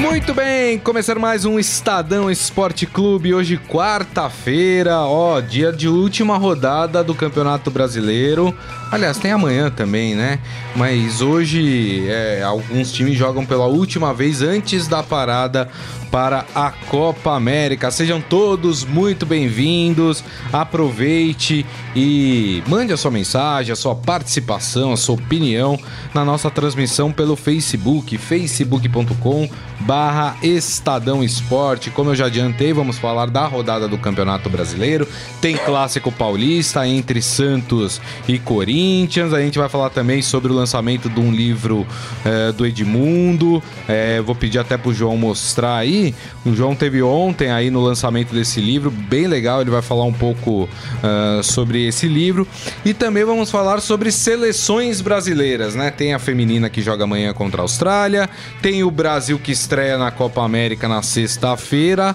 Muito bem, começando mais um Estadão Esporte Clube. Hoje, quarta-feira, ó, dia de última rodada do Campeonato Brasileiro. Aliás, tem amanhã também, né? Mas hoje é, alguns times jogam pela última vez antes da parada para a Copa América. Sejam todos muito bem-vindos. Aproveite e mande a sua mensagem, a sua participação, a sua opinião na nossa transmissão pelo Facebook, facebook.com barra Estadão Esporte. Como eu já adiantei, vamos falar da rodada do Campeonato Brasileiro. Tem clássico paulista entre Santos e Corinthians. A gente vai falar também sobre o lançamento de um livro é, do Edmundo. É, vou pedir até pro João mostrar aí. O João teve ontem aí no lançamento desse livro, bem legal. Ele vai falar um pouco uh, sobre esse livro. E também vamos falar sobre seleções brasileiras, né? Tem a feminina que joga amanhã contra a Austrália, tem o Brasil que estreia na Copa América na sexta-feira,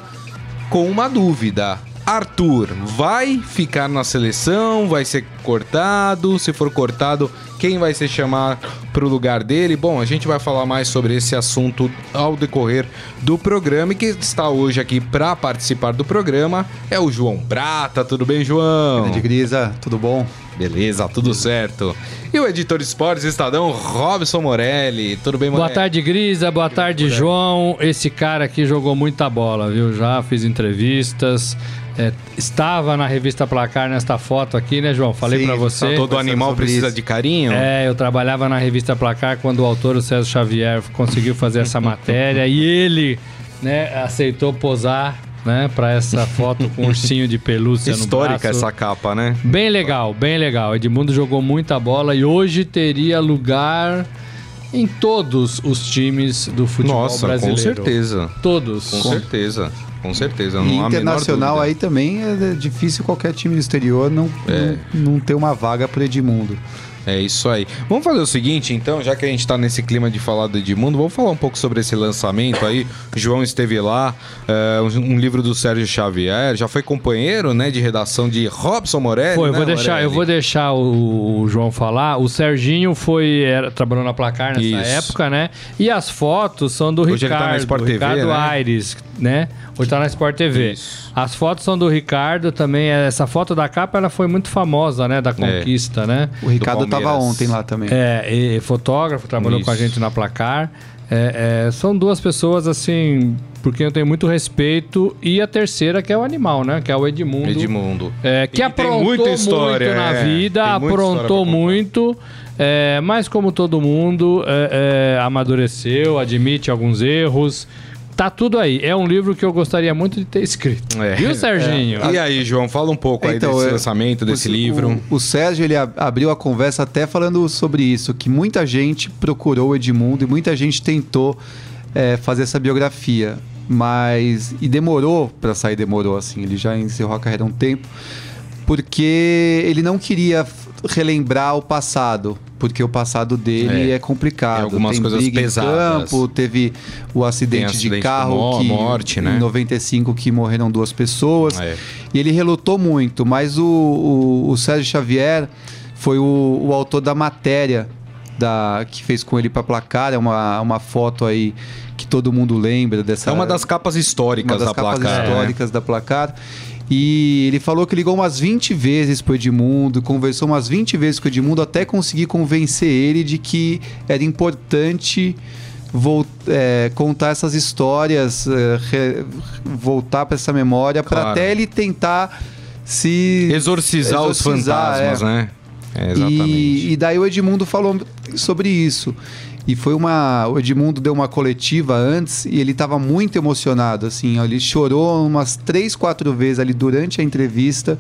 com uma dúvida. Arthur vai ficar na seleção? Vai ser cortado? Se for cortado, quem vai ser chamar para o lugar dele? Bom, a gente vai falar mais sobre esse assunto ao decorrer do programa e que está hoje aqui para participar do programa é o João Prata. Tudo bem, João? Grande Grisa, tudo bom? Beleza, tudo certo. E o editor de esportes Estadão, Robson Morelli. Tudo bem, Morelli? Boa tarde, Grisa. Boa tarde, João. Esse cara aqui jogou muita bola, viu? Já fiz entrevistas. É, estava na revista Placar nesta foto aqui, né, João? Falei para você. Todo animal precisa isso. de carinho. É, eu trabalhava na revista Placar quando o autor, o César Xavier, conseguiu fazer essa matéria e ele, né, aceitou posar né, para essa foto com um ursinho de pelúcia Histórica essa capa, né? Bem legal, bem legal. Edmundo jogou muita bola e hoje teria lugar em todos os times do futebol Nossa, brasileiro. com certeza. Todos. Com, com certeza. Com certeza, não e há internacional aí também é difícil qualquer time do exterior não, é. não, não ter uma vaga para Edmundo. É isso aí. Vamos fazer o seguinte, então, já que a gente está nesse clima de falar do Edmundo, vamos falar um pouco sobre esse lançamento aí. O João esteve lá, é, um livro do Sérgio Xavier, já foi companheiro, né, de redação de Robson Morelli. Foi, né, vou deixar, Morelli? eu vou deixar o, o, João falar. O Serginho foi era, trabalhou na placar nessa Isso. época, né? E as fotos são do Hoje Ricardo, ele tá na Sport Ricardo TV, né? Aires, né? Hoje tá na Sport TV. Isso. As fotos são do Ricardo também. Essa foto da capa ela foi muito famosa, né? Da é. conquista, é. né? O Ricardo tava ontem lá também. É, e fotógrafo, trabalhou Isso. com a gente na placar. É, é, são duas pessoas assim, porque eu tenho muito respeito. E a terceira, que é o animal, né? Que é o Edmundo. Edmundo. É, que aprontou muita história, muito na é. vida, aprontou muito. É, mas como todo mundo, é, amadureceu, admite alguns erros. Tá tudo aí. É um livro que eu gostaria muito de ter escrito. É, Viu, Serginho? É. E aí, João, fala um pouco então, aí desse é, lançamento, desse o, livro. O, o, Sérgio, ele abriu a conversa até falando sobre isso, que muita gente procurou o Edmundo e muita gente tentou é, fazer essa biografia. Mas... E demorou para sair, demorou, assim. Ele já encerrou a carreira há um tempo. Porque ele não queria relembrar o passado, porque o passado dele é, é complicado. Tem algumas Tem coisas pesadas. campo, teve o acidente, acidente de carro que, morte, né? em 95 que morreram duas pessoas. É. E ele relutou muito, mas o, o, o Sérgio Xavier foi o, o, autor da matéria da, que fez com ele para placar, é uma, uma foto aí que todo mundo lembra dessa. É uma das capas históricas uma das da capas placar. históricas é. da placar. E ele falou que ligou umas 20 vezes pro Edmundo, conversou umas 20 vezes com o Edmundo até conseguir convencer ele de que era importante é, contar essas histórias, é, re, voltar para essa memória, claro. para até ele tentar se. Exorcizar, exorcizar os fantasmas, é. né? É, exatamente. E, e daí o Edmundo falou sobre isso. E foi uma. O Edmundo deu uma coletiva antes e ele estava muito emocionado, assim. Ele chorou umas três, quatro vezes ali durante a entrevista.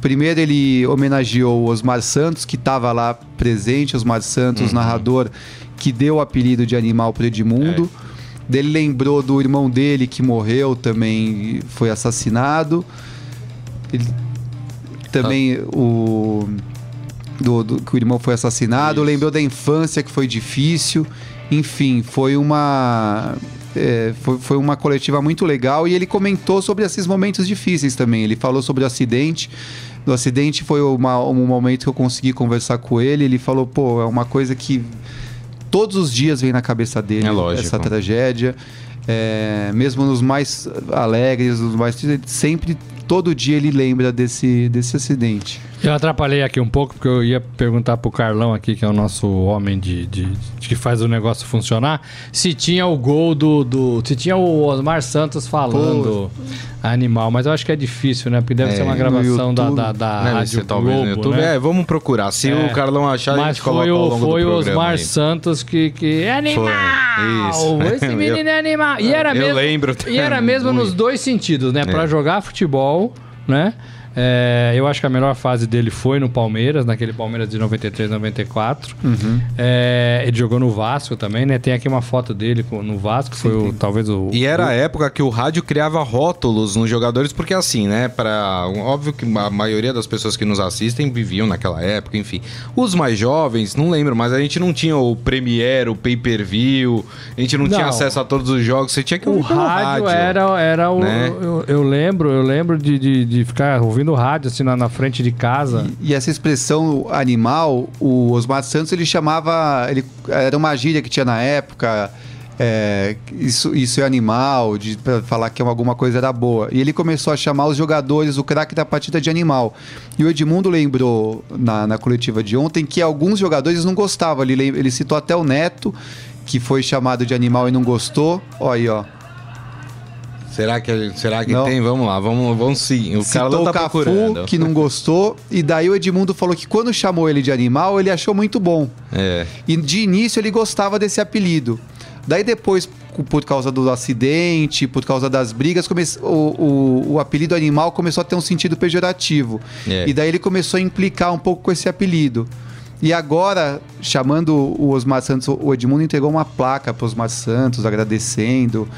Primeiro ele homenageou o Osmar Santos, que estava lá presente, Osmar Santos, uhum. narrador que deu o apelido de animal para Edmundo. É. Ele lembrou do irmão dele que morreu também, foi assassinado. Ele, também ah. o do, do, que o irmão foi assassinado, Isso. lembrou da infância que foi difícil Enfim, foi uma. É, foi, foi uma coletiva muito legal e ele comentou sobre esses momentos difíceis também. Ele falou sobre o acidente. Do acidente foi uma, um momento que eu consegui conversar com ele. Ele falou, pô, é uma coisa que todos os dias vem na cabeça dele é essa tragédia. É, mesmo nos mais alegres, nos mais sempre todo dia ele lembra desse, desse acidente. Eu atrapalhei aqui um pouco, porque eu ia perguntar pro Carlão aqui, que é o nosso homem de, de, de que faz o negócio funcionar, se tinha o gol do. do se tinha o Osmar Santos falando Pô. animal, mas eu acho que é difícil, né? Porque deve é, ser uma gravação da, da, da Não, Rádio Globo, no YouTube. Né? É, vamos procurar. Se é. o Carlão achar, mas a gente coloca o, ao longo Foi o Osmar aí. Santos que, que. É animal! Foi. Esse menino é animal! E era eu mesmo, lembro. E era mesmo nos dois sentidos, né? Pra é. jogar futebol, né? É, eu acho que a melhor fase dele foi no Palmeiras, naquele Palmeiras de 93, 94. Uhum. É, ele jogou no Vasco também, né? Tem aqui uma foto dele no Vasco, foi o, talvez o. E era a época que o rádio criava rótulos nos jogadores, porque assim, né? Para óbvio que a maioria das pessoas que nos assistem viviam naquela época, enfim. Os mais jovens, não lembro, mas a gente não tinha o Premiere, o Pay-per-view, a gente não, não, tinha acesso a todos os jogos, você tinha que ouvir o rádio. rádio era, era o. Né? Eu, eu, lembro, eu lembro de, de, de ficar ouvindo ouvindo rádio, assim, na, na frente de casa. E, e, essa expressão animal, o Osmar Santos, ele chamava. Ele, era uma gíria que tinha na época. É, isso, isso é animal, de pra falar que alguma coisa era boa. E ele começou a chamar os jogadores, o craque da partida de animal. E o Edmundo lembrou na, na coletiva de ontem que alguns jogadores não gostavam. Ele, ele citou até o Neto, que foi chamado de animal e não gostou. Olha aí, ó. Será que, será que tem? Vamos lá, vamos, vamos sim. O cara tá o Cafu, procurando. que não gostou. E daí o Edmundo falou que quando chamou ele de animal, ele achou muito bom. É. E de início ele gostava desse apelido. Daí depois, por causa do acidente, por causa das brigas, come... o, o, o apelido animal começou a ter um sentido pejorativo. É. E daí ele começou a implicar um pouco com esse apelido. E agora, chamando o Osmar Santos, o Edmundo entregou uma placa para o Osmar Santos, agradecendo,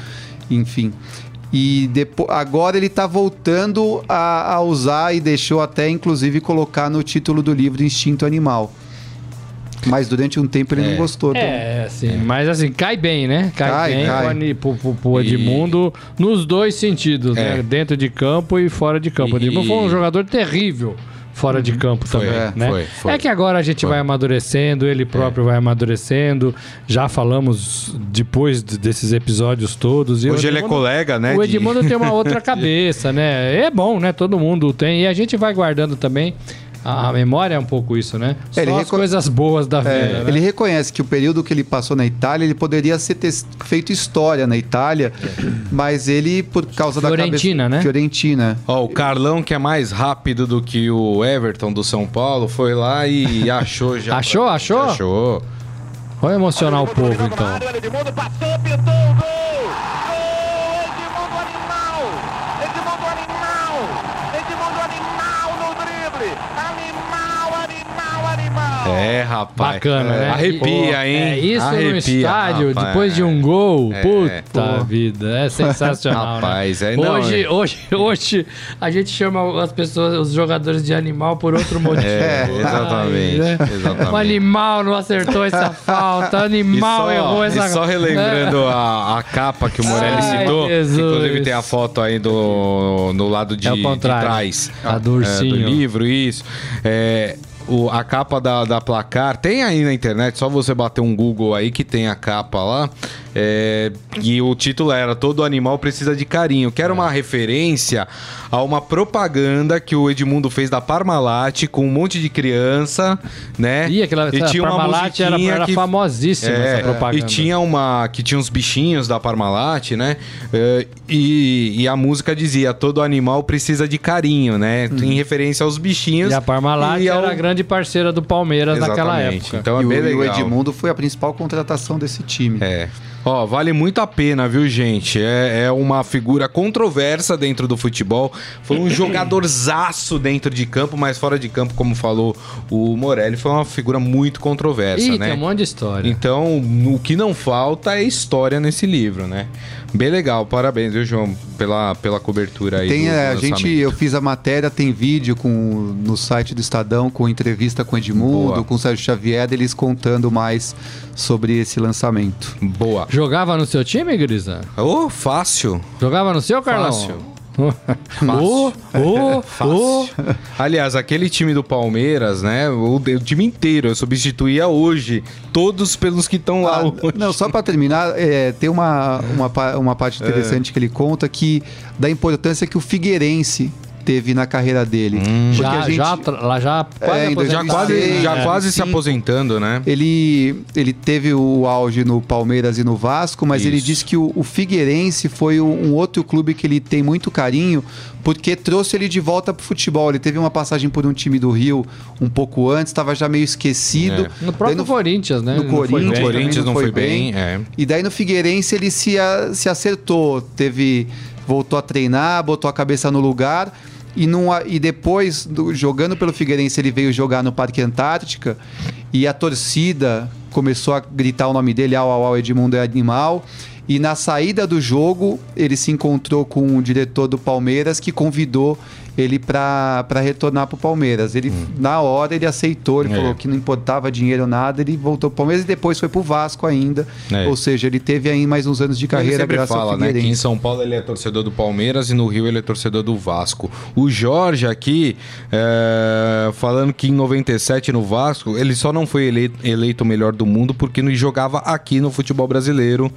enfim. E depois, agora ele está voltando a, a, usar e deixou até inclusive colocar no título do livro Instinto Animal. Mas durante um tempo ele é. não gostou. É, assim, é. mas assim, cai bem, né? Cai, cai bem cai. Pro, pro, pro Edmundo e... nos dois sentidos, é. né? Dentro de campo e fora de campo. E... Edmundo foi um jogador terrível fora uhum. de campo foi, também, é, né? Foi, foi, é que agora a gente vai amadurecendo, ele próprio é. vai amadurecendo. Já falamos depois desses episódios todos. Hoje ele é colega, né? O Edmundo de... tem uma outra cabeça, né? É bom, né? Todo mundo tem. E a gente vai guardando também a, memória é um pouco isso, né? Só ele as reco... coisas boas da é, vida. É, né? Ele reconhece que o período que ele passou na Itália, ele poderia ser ter feito história na Itália, é. mas ele, por causa Fiorentina, da cabeça... né? Fiorentina. Ó, o Carlão, que é mais rápido do que o Everton do São Paulo, foi lá e achou já. achou? Achou? Achou. Vamos emocionar o povo, então. Passou, pintou o gol! É, rapaz. Bacana, né? Arrepia, hein? É, isso Arrepia, no estádio, rapaz. depois de um gol. É, puta pô. vida, é sensacional. Né? rapaz, né? é não, hoje, hoje, hoje a gente chama as pessoas, os jogadores de animal por outro motivo. É, exatamente. Né? exatamente. O animal não acertou essa falta, o animal só, errou essa E só relembrando a, a, capa que o Morelli Ai, citou, inclusive tem a foto aí do, no lado de, é de trás. A do ursinho. É, do livro, isso. É, o, a capa da, da placar. Tem aí na internet, só você bater um Google aí que tem a capa lá. É, e o título era Todo Animal Precisa de Carinho, que era uma referência a uma propaganda que o Edmundo fez da Parmalat com um monte de criança, né? E, aquela, e tinha uma Parmalat era, era que, famosíssima é, essa propaganda. E tinha uma que tinha uns bichinhos da Parmalat, né? É, e, e, a música dizia Todo animal precisa de carinho, né? Hum. Em referência aos bichinhos. E a Parmalat e era a grande parceira do Palmeiras Exatamente. naquela época. Então é e bem o, legal. E o Edmundo foi a principal contratação desse time. É. Ó, vale muito a pena, viu, gente? É, é uma figura controversa dentro do futebol. Foi um jogadorzaço dentro de campo, mas fora de campo, como falou o Morelli, foi uma figura muito controversa, Ih, né? Tem um monte de história. Então, o que não falta é história nesse livro, né? Bem legal, parabéns, viu, João, pela, pela cobertura aí. Tem, é, a gente, eu fiz a matéria, tem vídeo com, no site do Estadão, com entrevista com Edmundo, Boa. com o Sérgio Xavier, eles contando mais sobre esse lançamento. Boa. Jogava no seu time, Grisa? Ô, oh, fácil. Jogava no seu, Carlão? Fácil. Fácil. Oh, oh, oh. Aliás, aquele time do Palmeiras, né? O, o time inteiro, eu substituía hoje todos pelos que estão lá. Ah, não, só para terminar, é, tem uma, uma, uma parte interessante é. que ele conta que da importância que o Figueirense teve na carreira dele. Hum, já, gente, já, lá já é, quase, já quase, já quase se aposentando, né? Ele, ele teve o auge no Palmeiras e no Vasco, mas Isso. ele disse que o, o Figueirense foi um outro clube que ele tem muito carinho, porque trouxe ele de volta pro futebol. Ele teve uma passagem por um time do Rio um pouco antes, estava já meio esquecido. É. No próprio no, Corinthians, né? No Corinthians, no Corinthians não foi bem. bem é. E daí no Figueirense ele se, se acertou, teve voltou a treinar, botou a cabeça no lugar e, num, e depois, do, jogando pelo Figueirense, ele veio jogar no Parque Antártica e a torcida começou a gritar o nome dele, au, au, au, Edmundo é animal. E na saída do jogo, ele se encontrou com o diretor do Palmeiras que convidou ele para retornar para o Palmeiras. Ele, hum. Na hora, ele aceitou, ele é. falou que não importava dinheiro nada, ele voltou para o Palmeiras e depois foi para o Vasco ainda. É. Ou seja, ele teve aí mais uns anos de carreira ele graças fala, ao né, que em São Paulo ele é torcedor do Palmeiras e no Rio ele é torcedor do Vasco. O Jorge aqui, é, falando que em 97 no Vasco, ele só não foi eleito, eleito o melhor do mundo porque não jogava aqui no futebol brasileiro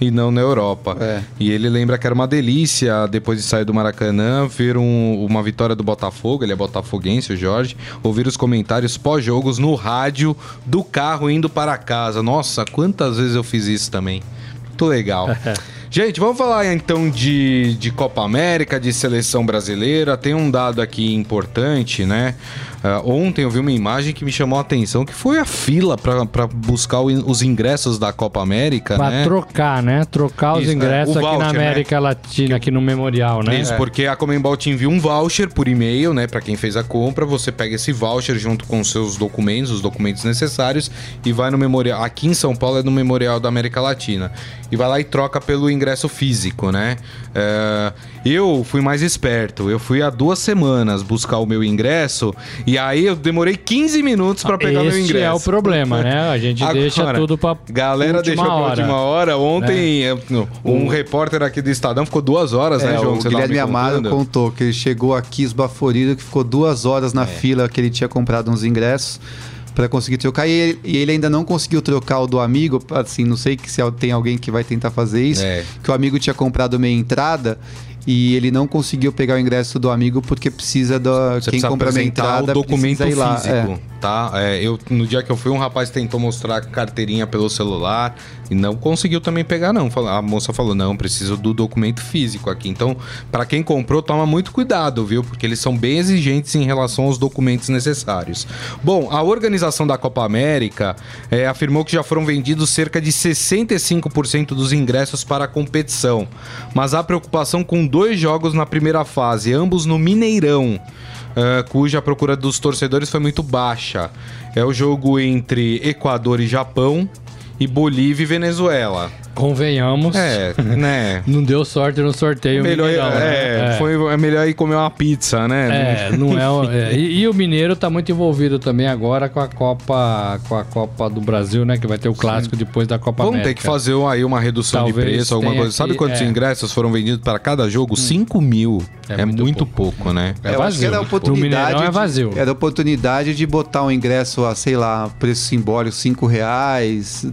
e não na Europa. É. E ele lembra que era uma delícia, depois de sair do Maracanã, ver um, uma vitória do Botafogo, ele é botafoguense, o Jorge, ouvir os comentários pós-jogos no rádio do carro indo para casa. Nossa, quantas vezes eu fiz isso também. Muito legal. Gente, vamos falar então de, de Copa América, de seleção brasileira. Tem um dado aqui importante, né? Uh, ontem eu vi uma imagem que me chamou a atenção, que foi a fila para buscar os ingressos da Copa América, pra né? trocar, né? Trocar os Isso, é, ingressos é, voucher, aqui na né? América né? Latina, aqui no Memorial, né? Isso, é. porque a Comembol te envia um voucher por e-mail, né? Para quem fez a compra, você pega esse voucher junto com os seus documentos, os documentos necessários, e vai no Memorial. Aqui em São Paulo é no Memorial da América Latina. E vai lá e troca pelo ingresso físico, né? Uh, eu fui mais esperto. Eu fui há duas semanas buscar o meu ingresso e aí eu demorei 15 minutos para pegar Esse meu ingresso. é o problema, né? A gente Agora, deixa tudo para Galera deixou pra última hora. Ontem, é. um repórter aqui do Estadão ficou duas horas, né, é, né, João? O Guilherme Amado contou que ele chegou aqui esbaforido, que ficou duas horas na é. fila que ele tinha comprado uns ingressos para conseguir trocar e ele, e ele, ainda não conseguiu trocar o do amigo, assim, não sei que se tem alguém que vai tentar fazer isso, é. que o amigo tinha comprado meia entrada e ele não conseguiu pegar o ingresso do amigo porque precisa da quem compra a entrada o documento físico, é. tá? É, eu no dia que eu fui um rapaz tentou mostrar a carteirinha pelo celular e não conseguiu também pegar não. A moça falou não, preciso do documento físico aqui. Então, para quem comprou, toma muito cuidado, viu? Porque eles são bem exigentes em relação aos documentos necessários. Bom, a organização da Copa América é, afirmou que já foram vendidos cerca de 65% dos ingressos para a competição, mas há preocupação com dois jogos na primeira fase, ambos no Mineirão. Uh, cuja procura dos torcedores foi muito baixa. É o jogo entre Equador e Japão e Bolívia e Venezuela. Convenhamos. É, né? não deu sorte no sorteio. Melhor, Mineirão, é, né? é, foi é melhor ir comer uma pizza, né? É, não é. é e, e, o Mineiro tá muito envolvido também agora com a Copa, com a Copa do Brasil, né? Que vai ter o clássico Sim. depois da Copa Vamos América. ter que fazer aí uma redução Talvez de preço, alguma coisa. Aqui, Sabe quantos é. ingressos foram vendidos para cada jogo? Hum. 5 mil. É, é muito, muito pouco. pouco. né? É vazio. Era oportunidade é vazio. Era oportunidade de botar um ingresso a, sei lá, preço simbólico, 5 reais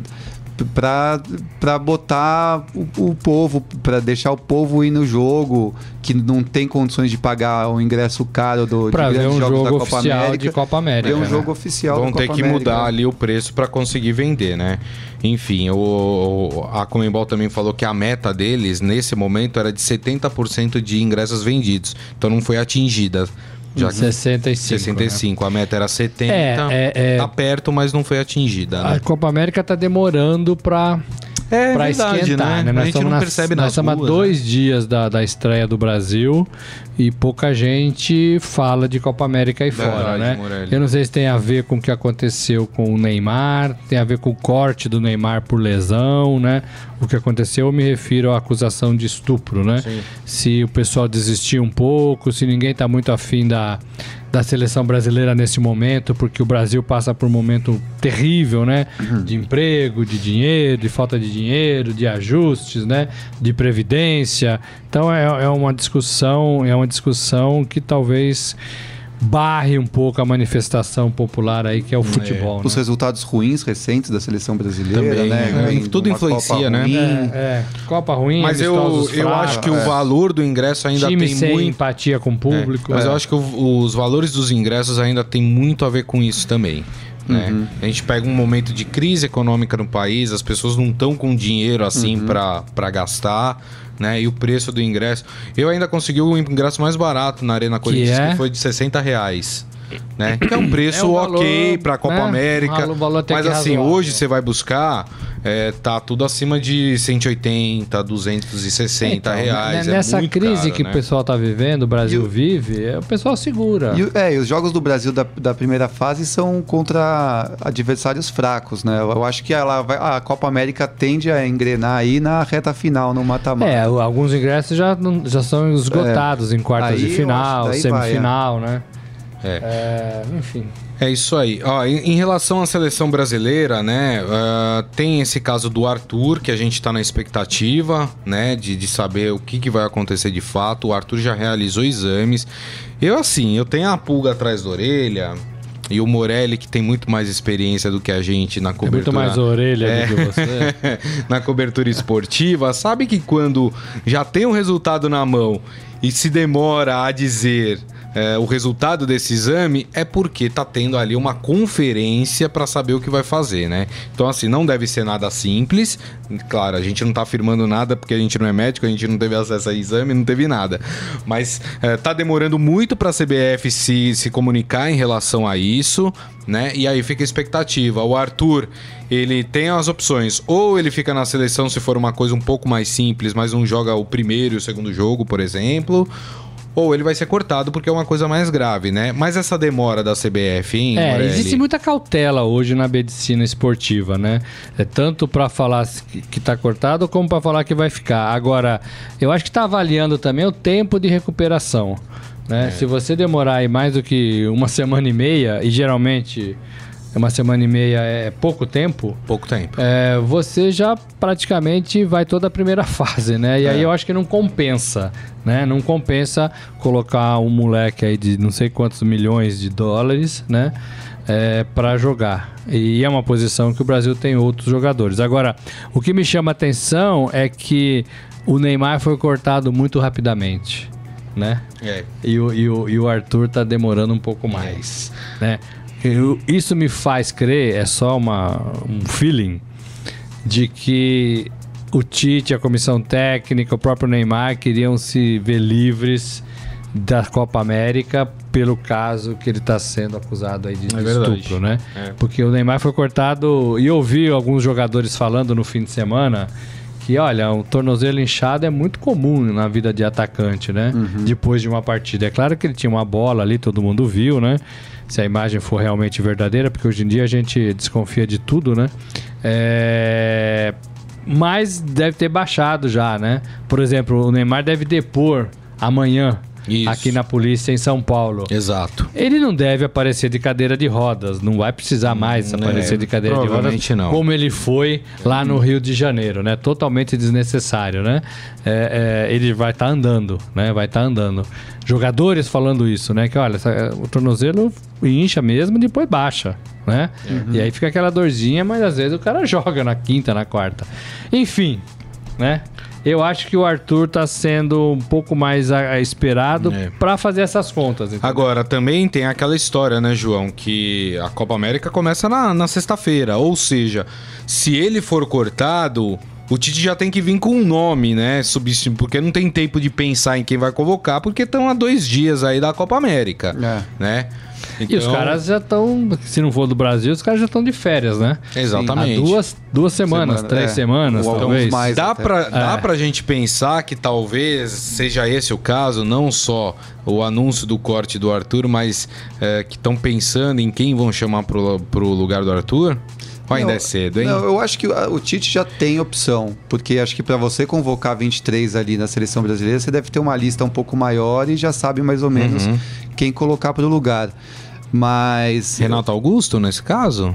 para botar o, o povo, para deixar o povo ir no jogo, que não tem condições de pagar o ingresso caro do pra de ver um jogo oficial América, de Copa América. Ver um né? jogo oficial Vão ter que América. mudar ali o preço para conseguir vender, né? Enfim, o, a Comembol também falou que a meta deles nesse momento era de 70% de ingressos vendidos. Então não foi atingida. Já 65. 65. Né? A meta era 70. É, é, é, tá perto, mas não foi atingida. Né? A Copa América tá demorando para é, verdade, esquentar, né? né? Nós a gente não percebe Nós estamos há dois né? dias da, da estreia do Brasil e pouca gente fala de Copa América aí verdade, fora, né? Morelli. Eu não sei se tem a ver com o que aconteceu com o Neymar, tem a ver com o corte do Neymar por lesão, né? O que aconteceu, eu me refiro à acusação de estupro, né? Sim. Se o pessoal desistiu um pouco, se ninguém está muito afim da da seleção brasileira nesse momento, porque o Brasil passa por um momento terrível, né? Uhum. De emprego, de dinheiro, de falta de dinheiro, de ajustes, né? De previdência. Então é, é uma discussão, é uma discussão que talvez barre um pouco a manifestação popular aí que é o é. futebol. É. Né? Os resultados ruins recentes da seleção brasileira, Também, né? É, tudo influencia, né? É, é, Copa ruim, mas eu, eu acho que o é. valor do ingresso ainda Time tem sem muito empatia com o público. mas eu acho que o, os valores dos ingressos ainda tem muito a ver com isso também. Né? Uhum. A gente pega um momento de crise econômica no país, as pessoas não estão com dinheiro assim uhum. para gastar né? E o preço do ingresso. Eu ainda consegui o ingresso mais barato na Arena Corinthians, que, é? que foi de 60 reais. Né? Que é um preço é um valor, ok para a Copa né? América. Valor, valor mas assim, hoje você vai buscar, é, tá tudo acima de 180, 260 então, reais. É nessa crise caro, que né? o pessoal tá vivendo, o Brasil o, vive, é, o pessoal segura. E, é, e os jogos do Brasil da, da primeira fase são contra adversários fracos, né? Eu, eu acho que ela vai, a Copa América tende a engrenar aí na reta final, no mata-mata. É, alguns ingressos já, já são esgotados em quartas aí, de final, semifinal, vai, é. né? É. é. enfim. É isso aí. Ó, em, em, relação à seleção brasileira, né? Uh, tem esse caso do Arthur, que a gente está na expectativa, né? De, de saber o que, que vai acontecer de fato. O Arthur já realizou exames. Eu, assim, eu tenho a pulga atrás da orelha. E o Morelli, que tem muito mais experiência do que a gente na cobertura. Tem muito mais orelha é, do que você. na cobertura esportiva, sabe que quando já tem um resultado na mão e se demora a dizer é, o resultado desse exame é porque está tendo ali uma conferência para saber o que vai fazer, né? Então, assim, não deve ser nada simples. Claro, a gente não está afirmando nada porque a gente não é médico, a gente não teve acesso a exame, não teve nada. Mas é, demorando muito para a CBF se, se comunicar em relação a isso, né? E aí fica a expectativa. O Arthur, ele tem as opções. Ou ele fica na seleção se for uma coisa um pouco mais simples, mas não joga o primeiro e o segundo jogo, por exemplo ou ele vai ser cortado porque é uma coisa mais grave, né? Mas essa demora da CBF, hein? É, Morelli? existe muita cautela hoje na medicina esportiva, né? É tanto para falar que está cortado como para falar que vai ficar. Agora, eu acho que está avaliando também o tempo de recuperação. Né? É. Se você demorar aí mais do que uma semana e meia, e geralmente uma semana e meia é pouco tempo. Pouco tempo. É, você já praticamente vai toda a primeira fase, né? E é. aí eu acho que não compensa, né? Não compensa colocar um moleque aí de não sei quantos milhões de dólares, né? É, para jogar. E é uma posição que o Brasil tem outros jogadores. Agora, o que me chama atenção é que o Neymar foi cortado muito rapidamente. Né? É. E, o, e, o, e o Arthur tá demorando um pouco mais. É. Né? Eu, isso me faz crer, é só uma, um feeling, de que o Tite, a comissão técnica, o próprio Neymar queriam se ver livres da Copa América pelo caso que ele está sendo acusado aí de, é estupro, né? É. Porque o Neymar foi cortado e eu ouvi alguns jogadores falando no fim de semana que, olha, um tornozelo inchado é muito comum na vida de atacante, né? Uhum. Depois de uma partida. É claro que ele tinha uma bola ali, todo mundo viu, né? se a imagem for realmente verdadeira, porque hoje em dia a gente desconfia de tudo, né? É... Mas deve ter baixado já, né? Por exemplo, o Neymar deve depor amanhã isso. aqui na polícia em São Paulo. Exato. Ele não deve aparecer de cadeira de rodas, não vai precisar mais hum, aparecer é, de cadeira de rodas, não. como ele foi lá no Rio de Janeiro, né? Totalmente desnecessário, né? É, é, ele vai estar tá andando, né? Vai estar tá andando. Jogadores falando isso, né? Que olha, essa, o tornozelo incha mesmo e depois baixa, né? Uhum. E aí fica aquela dorzinha, mas às vezes o cara joga na quinta, na quarta. Enfim, né? Eu acho que o Arthur está sendo um pouco mais a, a esperado é. para fazer essas contas. Entendeu? Agora, também tem aquela história, né, João, que a Copa América começa na, na sexta-feira. Ou seja, se ele for cortado, o Tite já tem que vir com um nome, né? Porque não tem tempo de pensar em quem vai convocar, porque estão há dois dias aí da Copa América, é. né? Então... E os caras já estão, se não for do Brasil, os caras já estão de férias, né? Exatamente. Há duas, duas semanas, Semana, três é. semanas, Ou talvez. Mais dá para é. dá pra gente pensar que talvez seja esse o caso, não só o anúncio do corte do Arthur, mas é, que estão pensando em quem vão chamar pro, pro lugar do Arthur? Ou ainda não, é cedo, hein? Não, eu acho que o Tite já tem opção, porque acho que para você convocar 23 ali na seleção brasileira, você deve ter uma lista um pouco maior e já sabe mais ou menos uhum. quem colocar para o lugar. Mas. Renato Augusto, nesse caso?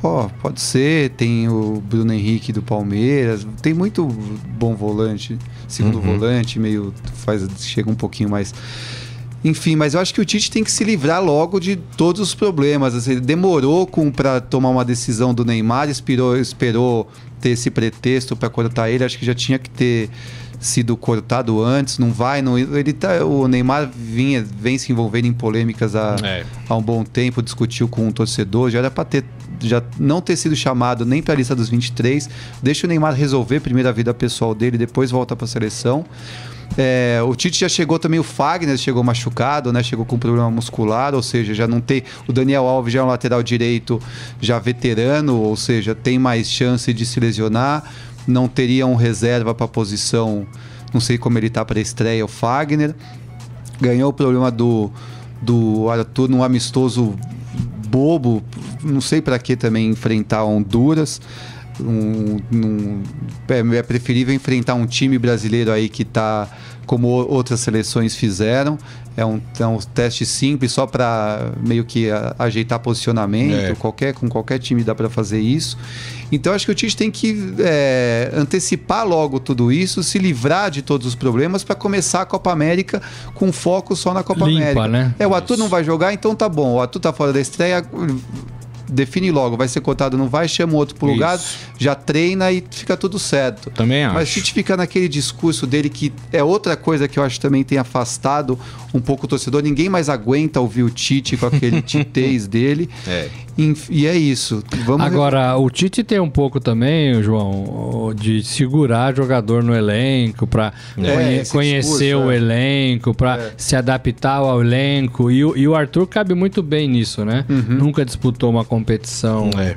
Pô, pode ser. Tem o Bruno Henrique do Palmeiras. Tem muito bom volante. Segundo uhum. volante, meio. faz Chega um pouquinho mais enfim, mas eu acho que o Tite tem que se livrar logo de todos os problemas. Assim, ele demorou para tomar uma decisão do Neymar, esperou, esperou ter esse pretexto para cortar ele. Acho que já tinha que ter sido cortado antes. Não vai, não, ele tá, o Neymar vinha, vem se envolvendo em polêmicas há, é. há um bom tempo, discutiu com um torcedor, já era para ter já não ter sido chamado nem para a lista dos 23. Deixa o Neymar resolver primeiro a vida pessoal dele, depois volta para a seleção. É, o Tite já chegou também, o Fagner chegou machucado, né? Chegou com problema muscular, ou seja, já não tem. O Daniel Alves já é um lateral direito já veterano, ou seja, tem mais chance de se lesionar. Não teria um reserva para posição, não sei como ele está para estreia, o Fagner. Ganhou o problema do, do Arthur num amistoso bobo, não sei para que também enfrentar Honduras. Um, um, é, é preferível enfrentar um time brasileiro aí que está como outras seleções fizeram. É um, é um teste simples só para meio que a, ajeitar posicionamento. É. Qualquer, com qualquer time dá para fazer isso. Então acho que o Tite tem que é, antecipar logo tudo isso, se livrar de todos os problemas para começar a Copa América com foco só na Copa Limpa, América. Né? É, o Arthur não vai jogar, então tá bom. O Arthur tá fora da estreia define logo, vai ser cotado, não vai, chama outro pro lugar, já treina e fica tudo certo. Também acho. Mas se te fica naquele discurso dele que é outra coisa que eu acho que também tem afastado um pouco o torcedor, ninguém mais aguenta ouvir o Tite com aquele titez dele. É. E é isso. Vamos Agora, o Tite tem um pouco também, João, de segurar jogador no elenco, para é, conhe conhecer discurso, o é. elenco, para é. se adaptar ao elenco. E, e, o Arthur cabe muito bem nisso, né? Uhum. Nunca disputou uma competição. É.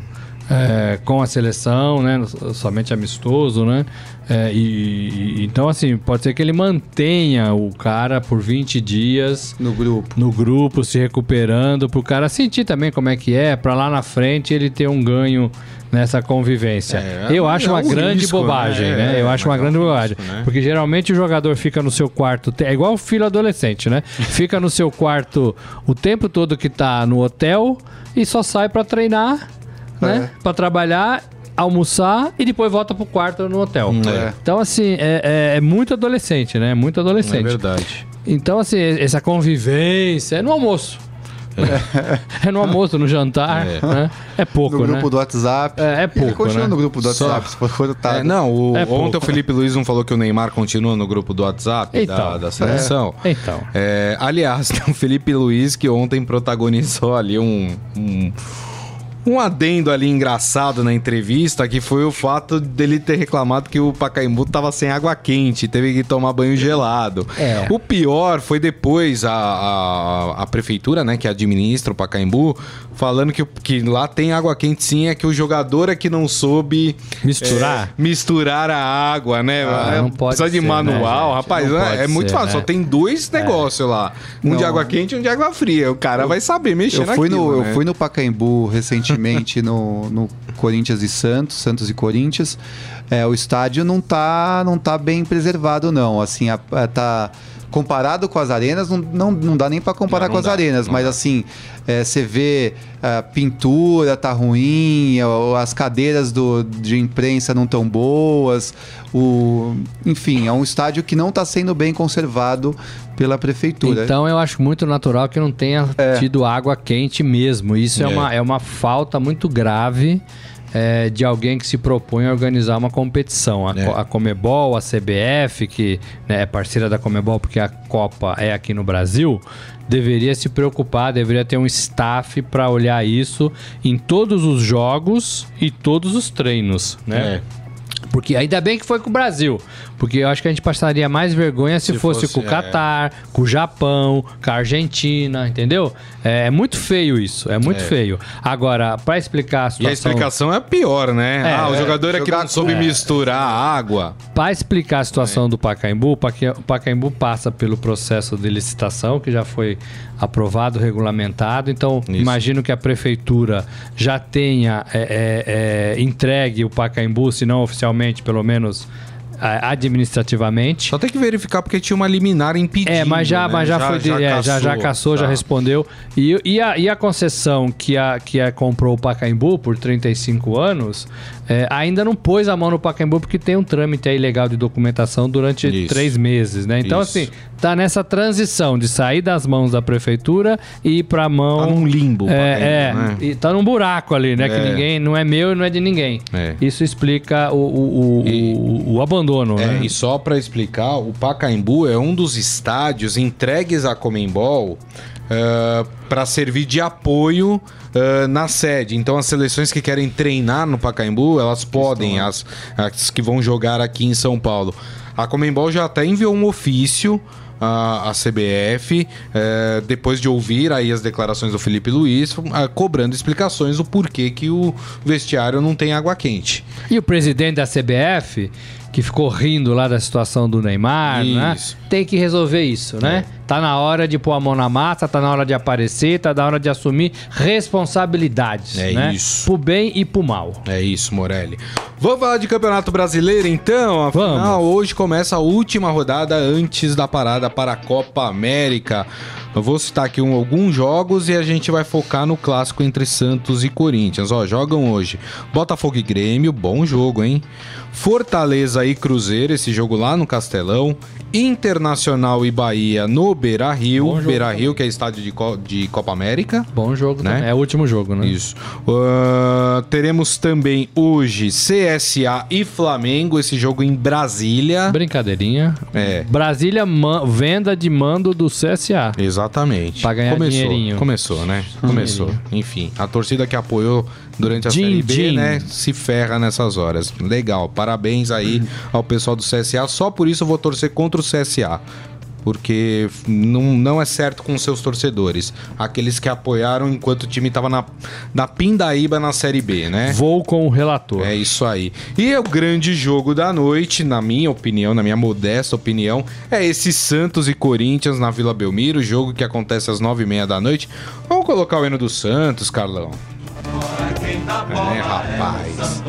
É, com a seleção, né? Somente amistoso, né? É, e, e, então, assim, pode ser que ele mantenha o cara por 20 dias no grupo, no grupo se recuperando, para o cara sentir também como é que é, para lá na frente ele ter um ganho nessa convivência. É, eu acho é uma grande risco, bobagem, né? né? Eu acho uma grande bobagem. Risco, né? Porque geralmente o jogador fica no seu quarto, é igual o filho adolescente, né? fica no seu quarto o tempo todo que tá no hotel e só sai para treinar né? É. Pra trabalhar, almoçar e depois volta pro quarto no hotel. Hum, é. Então, assim, é, é, é, muito adolescente, né? Muito adolescente. É verdade. Então, assim, essa convivência é no almoço. É, é no almoço, no jantar, é, né? é pouco, No grupo né? do WhatsApp. É, é pouco, Continua né? no grupo do WhatsApp, Só... se for tá. É, não, o, é ontem pouco. o Felipe Luiz não falou que o Neymar continua no grupo do WhatsApp então, da, da seleção. É. Então. É, aliás, tem o Felipe Luiz que ontem protagonizou ali um, um um adendo ali engraçado na entrevista que foi o fato dele ter reclamado que o Pacaembu tava sem água quente, teve que tomar banho gelado. É. O pior foi depois a, a, a, prefeitura, né, que administra o Pacaembu, falando que, que lá tem água quente sim, é que o jogador é que não soube misturar, é, misturar a água, né? Ah, não pode Precisa de né, manual, né, rapaz, é, é muito fácil, né? só tem dois é. negócios lá, um não. de água quente e um de água fria. O cara eu, vai saber mexer eu fui naquilo, no, né? Eu fui no Pacaembu recentemente recentemente no, no Corinthians e Santos, Santos e Corinthians, é, o estádio não tá, não tá bem preservado, não. Assim, a, a, tá comparado com as arenas, não, não, não dá nem para comparar não, não com as dá, arenas, mas dá. assim, é, você vê a pintura tá ruim, as cadeiras do, de imprensa não tão boas, o, enfim, é um estádio que não está sendo bem conservado pela prefeitura. Então eu acho muito natural que não tenha é. tido água quente mesmo. Isso é, é uma, é uma falta muito grave é, de alguém que se propõe a organizar uma competição. A, é. a Comebol, a CBF, que né, é parceira da Comebol porque a Copa é aqui no Brasil, deveria se preocupar, deveria ter um staff para olhar isso em todos os jogos e todos os treinos, né? É. Porque ainda bem que foi com o Brasil. Porque eu acho que a gente passaria mais vergonha se, se fosse, fosse, com o é. Catar, é. com o Japão, com a Argentina, entendeu? É, é muito feio isso, é muito é. feio. Agora, para explicar a situação... E a explicação é pior, né? É, ah, o jogador é que não soube misturar a água. Para explicar a situação do Pacaembu, o Pacaembu passa pelo processo de licitação, que já foi aprovado, regulamentado. Então, Isso. imagino que a prefeitura já tenha é, é, é, entregue o Pacaembu, se não oficialmente, pelo menos administrativamente. Só tem que verificar porque tinha uma liminar impedindo. É, mas já, né? mas já, já foi de, já, é, caçou, já, já caçou, tá. já respondeu. E, e, a, e a concessão que a, que a comprou o Pacaembu por 35 anos, é, ainda não pôs a mão no Pacaembu porque tem um trâmite aí legal de documentação durante Isso. três meses, né? Então, Isso. assim, tá nessa transição de sair das mãos da prefeitura e ir pra mão. Tá num limbo. É, é né? e tá num buraco ali, né? É. Que ninguém, não é meu e não é de ninguém. É. Isso explica o, o, o, e, o, o abandono, é, né? E só para explicar, o Pacaembu é um dos estádios entregues à Comembol uh, eh, para servir de apoio uh, na sede. Então, as seleções que querem treinar no Pacaembu, elas podem, as, as que vão jogar aqui em São Paulo. A Comembol já até enviou um ofício a, a CBF, é, depois de ouvir aí as declarações do Felipe Luiz, a, cobrando explicações do porquê que o vestiário não tem água quente. E o presidente da CBF que ficou rindo lá da situação do Neymar, né? Tem que resolver isso, né? É. Tá na hora de pôr a mão na massa, tá na hora de aparecer, tá na hora de assumir responsabilidades, é né? isso. Pro bem e pro mal. É isso, Morelli. Vamos falar de Campeonato Brasileiro então? Afinal, Vamos. hoje começa a última rodada antes da parada para a Copa América. Eu vou citar aqui um, alguns jogos e a gente vai focar no clássico entre Santos e Corinthians. Ó, jogam hoje Botafogo e Grêmio, bom jogo, hein? Fortaleza e Cruzeiro, esse jogo lá no Castelão. Internacional e Bahia no Beira Rio. Beira Rio, que é estádio de, Co de Copa América. Bom jogo, né? Também. É o último jogo, né? Isso. Uh, teremos também hoje CSA e Flamengo, esse jogo em Brasília. Brincadeirinha. É. Brasília, venda de mando do CSA. Exatamente. Pra ganhar começou, dinheirinho. Começou, né? Começou. Enfim, a torcida que apoiou durante a din, Série B, din. né? Se ferra nessas horas. Legal, parabéns aí ao pessoal do CSA. Só por isso eu vou torcer contra o CSA. Porque não, não é certo com seus torcedores. Aqueles que apoiaram enquanto o time estava na, na pindaíba na Série B, né? Vou com o relator. É isso aí. E é o grande jogo da noite, na minha opinião, na minha modesta opinião, é esse Santos e Corinthians na Vila Belmiro, jogo que acontece às nove e meia da noite. Vamos colocar o hino do Santos, Carlão. É, rapaz.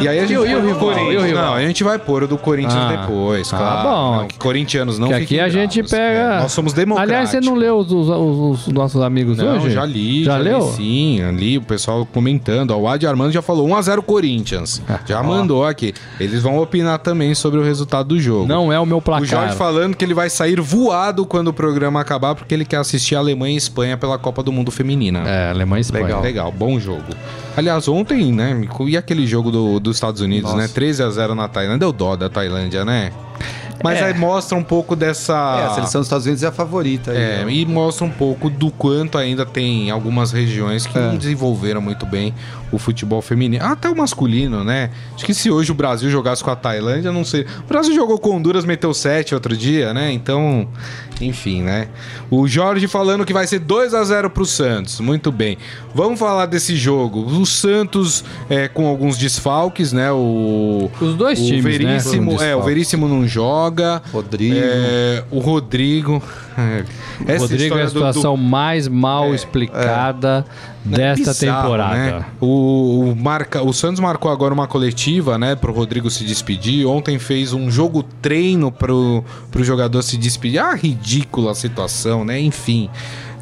E aí a gente. E, e o rival? E o rival? Não, a gente vai pôr o do Corinthians ah, depois, ah, claro. Ah, bom. Não, que corintianos não que aqui a gente pega. É, nós somos democráticos. Aliás, você não leu os, os, os nossos amigos não, hoje? já li. Já, já leu? Li, sim, ali o pessoal comentando. O Adi Armando já falou 1x0 Corinthians. já mandou aqui. Eles vão opinar também sobre o resultado do jogo. Não é o meu placar. O Jorge falando que ele vai sair voado quando o programa acabar, porque ele quer assistir a Alemanha e Espanha pela Copa do Mundo Feminina. É, Alemanha e Espanha. Legal, legal. Bom jogo. Aliás, ontem, né? E aquele jogo do, dos Estados Unidos, Nossa. né? 13 a 0 na Tailândia. Deu dó da Tailândia, né? Mas é. aí mostra um pouco dessa. É, a seleção dos Estados Unidos é a favorita. Aí, é, né? e mostra um pouco do quanto ainda tem algumas regiões que é. não desenvolveram muito bem o futebol feminino. Até o masculino, né? Acho que se hoje o Brasil jogasse com a Tailândia, não sei. O Brasil jogou com Honduras, meteu 7 outro dia, né? Então, enfim, né? O Jorge falando que vai ser 2 a 0 pro Santos. Muito bem. Vamos falar desse jogo. O Santos é, com alguns desfalques, né? O, Os dois o times, né? Veríssimo, né? É, o Veríssimo não joga. Rodrigo. É, o Rodrigo. É, essa Rodrigo é a situação do, do... mais mal é, explicada é. desta bizarro, temporada. Né? O, o, marca, o Santos marcou agora uma coletiva, né, pro Rodrigo se despedir. Ontem fez um jogo treino pro, pro jogador se despedir. Ah, ridícula a situação, né? Enfim.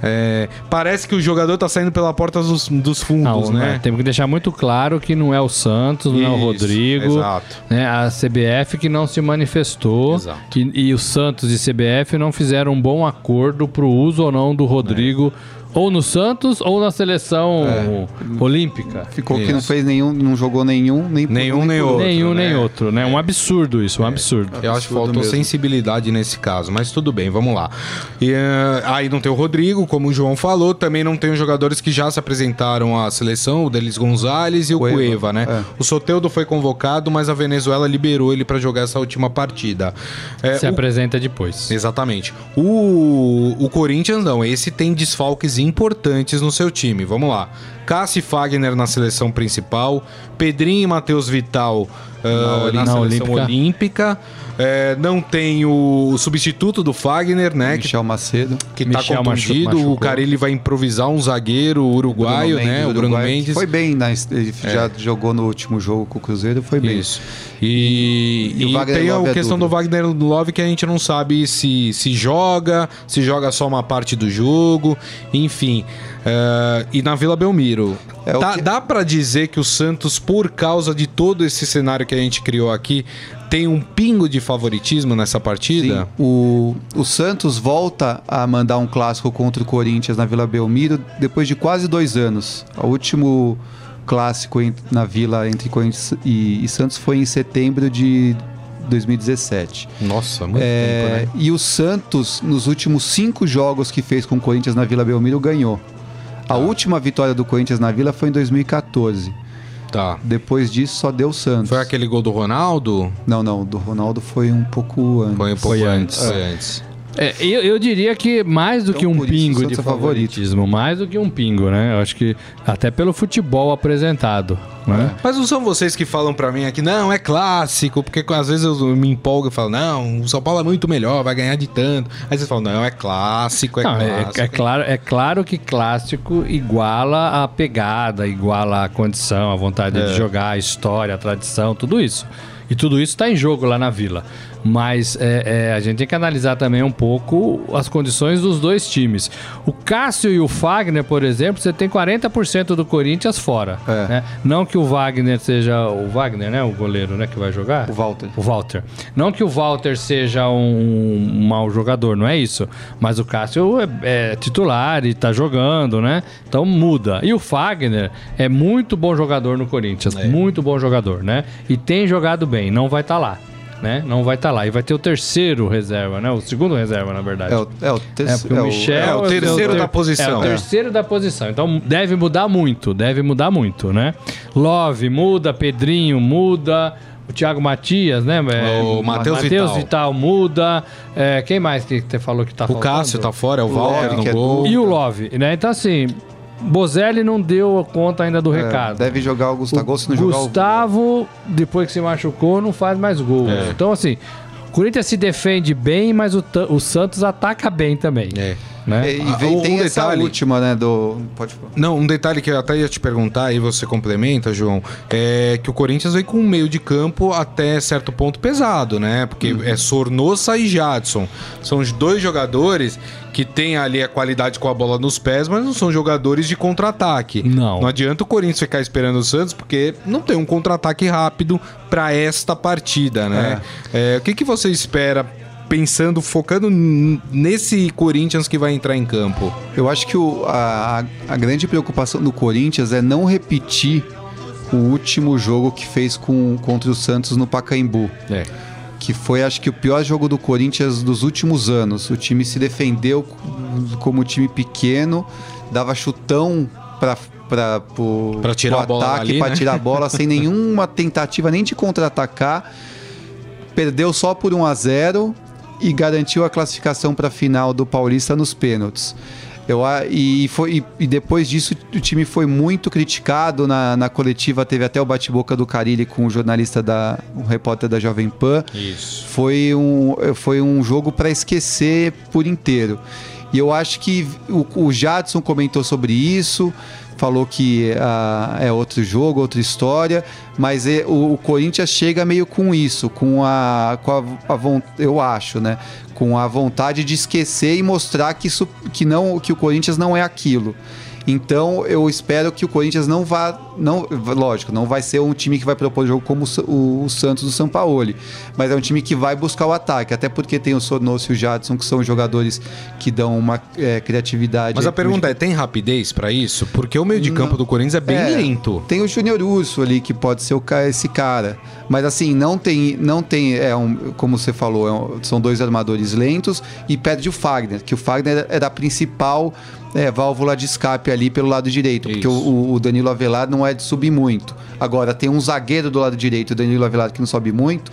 É, parece que o jogador tá saindo pela porta dos, dos fundos, não, né? né? Temos que deixar muito claro que não é o Santos, não Isso, é o Rodrigo. Exato. Né? A CBF que não se manifestou. Exato. E, e o Santos e CBF não fizeram um bom acordo pro uso ou não do Rodrigo. É Ou no Santos ou na seleção é. olímpica. Ficou isso. que não fez nenhum, não jogou nenhum, nem nenhum nem, nem outro. Nenhum né? nem outro, né? Um absurdo isso, um é. absurdo. Eu acho que faltou mesmo. sensibilidade nesse caso, mas tudo bem, vamos lá. E, uh, aí não tem o Rodrigo, como o João falou, também não tem os jogadores que já se apresentaram à seleção, o Delis Gonzalez e o Cueva, Cueva né? É. O Soteudo foi convocado, mas a Venezuela liberou ele para jogar essa última partida. É, se o... apresenta depois. Exatamente. O, o Corinthians não, esse tem desfalques importantes no seu time. Vamos lá. Cassi Fagner na seleção principal, Pedrinho e Matheus Vital uh, na, na, seleção olímpica. olímpica. É, não tem o, o, substituto do Fagner, né? Michel que, Macedo. Que tá Michel contundido. O cara ele vai improvisar um zagueiro uruguaio, Bruno né? Mendes, o Bruno Uruguai, Mendes. Foi bem, na, ele é. já jogou no último jogo com o Cruzeiro, foi bem. Isso. E, e, e, e tem a é questão do Wagner Love que a gente não sabe se, se joga, se joga só uma parte do jogo, enfim. Uh, e na Vila Belmiro. É tá, que... Dá para dizer que o Santos, por causa de todo esse cenário que a gente criou aqui, tem um pingo de favoritismo nessa partida? Sim. O, o Santos volta a mandar um clássico contra o Corinthians na Vila Belmiro depois de quase dois anos. O último clássico na Vila entre Corinthians e, e Santos foi em setembro de 2017. Nossa, muito é, tempo, né? E o Santos, nos últimos cinco jogos que fez com o Corinthians na Vila Belmiro, ganhou. A tá. última vitória do Corinthians na Vila foi em 2014. Tá. Depois disso só deu Santos. Foi aquele gol do Ronaldo? Não, não. Do Ronaldo foi um pouco antes. Foi um pouco foi antes. antes. É. antes. É, eu, eu, diria que mais do então, que um pingo de favoritismo, mais do que um pingo, né? Eu acho que até pelo futebol apresentado. Né? É. Mas não são vocês que falam para mim aqui, não, é clássico, porque às vezes eu me empolgo e falo, não, o São Paulo é muito melhor, vai ganhar de tanto. Aí vocês falam, não, é clássico, é não, é, clássico. É, é, claro, é claro que clássico iguala a pegada, iguala a condição, a vontade é. de jogar, a história, a tradição, tudo isso. E tudo isso está em jogo lá na Vila. Mas é, é, a gente tem que analisar também um pouco as condições dos dois times. O Cássio e o Fagner, por exemplo, você tem 40% do Corinthians fora. É. Né? Não que o Wagner seja. O Wagner, né? O goleiro, né? Que vai jogar? O Walter. O Walter. Não que o Walter seja um, um mau jogador, não é isso. Mas o Cássio é, é titular e tá jogando, né? Então muda. E o Fagner é muito bom jogador no Corinthians. É. Muito bom jogador, né? E tem jogado bem, não vai estar tá lá né? Não vai estar tá lá. E vai ter o terceiro reserva, né? O segundo reserva, na verdade. É o, é o, terceiro. É, o, Michel é o terceiro é o da posição. É o terceiro da posição. Então deve mudar muito, deve mudar muito, né? Love muda, Pedrinho muda. O Thiago Matias, né? É, o Matheus Vital. Vital muda. É, quem mais que você falou que tá o faltando? O Cássio tá fora, é o, o Walter no gol. E o Love, né? Então, assim, Bozelli não deu conta ainda do é, recado. Deve jogar o Gustavo. se não Gustavo, jogar o... depois que se machucou, não faz mais gol. É. Então, assim, o Corinthians se defende bem, mas o, o Santos ataca bem também. É. Né? E, e vem, ah, tem um essa detalhe, última, né? Do. Pode falar. Não, um detalhe que eu até ia te perguntar, e você complementa, João, é que o Corinthians veio com um meio de campo até certo ponto pesado, né? Porque uhum. é Sornosa e Jadson. São os dois jogadores que têm ali a qualidade com a bola nos pés, mas não são jogadores de contra-ataque. Não. Não adianta o Corinthians ficar esperando o Santos, porque não tem um contra-ataque rápido para esta partida, né? É. É, o que, que você espera pensando, focando nesse Corinthians que vai entrar em campo? Eu acho que o, a, a grande preocupação do Corinthians é não repetir o último jogo que fez com, contra o Santos no Pacaembu. É. Que foi, acho que, o pior jogo do Corinthians dos últimos anos. O time se defendeu como time pequeno, dava chutão para para bola ataque, para né? tirar a bola sem nenhuma tentativa nem de contra-atacar. Perdeu só por 1 a 0 e garantiu a classificação para a final do Paulista nos pênaltis. Eu, e, foi, e depois disso o time foi muito criticado na, na coletiva, teve até o bate-boca do Carilli com o jornalista da o repórter da Jovem Pan. Isso. Foi um, foi um jogo para esquecer por inteiro. E eu acho que o, o Jadson comentou sobre isso falou que uh, é outro jogo, outra história, mas é, o, o, Corinthians chega meio com isso, com a, com a, a eu acho, né, com a vontade de esquecer e mostrar que isso, que não, que o Corinthians não é aquilo. Então eu espero que o Corinthians não vá, não, lógico, não vai ser um time que vai propor o jogo como o, o Santos do São Paulo, mas é um time que vai buscar o ataque, até porque tem o Sonosso e o Jadson que são jogadores que dão uma é, criatividade. Mas a pergunta é, tem rapidez para isso? Porque o meio de campo do Corinthians é bem é, lento. Tem o Júnior Urso ali que pode ser o, esse cara, mas assim não tem, não tem, é um, como você falou, é um, são dois armadores lentos e perde o Fagner, que o Fagner era a principal é, válvula de escape ali pelo lado direito, Isso. porque o, o, Danilo Avelar não é de subir muito. Agora, tem um zagueiro do lado direito, o Danilo Avelar, que não sobe muito,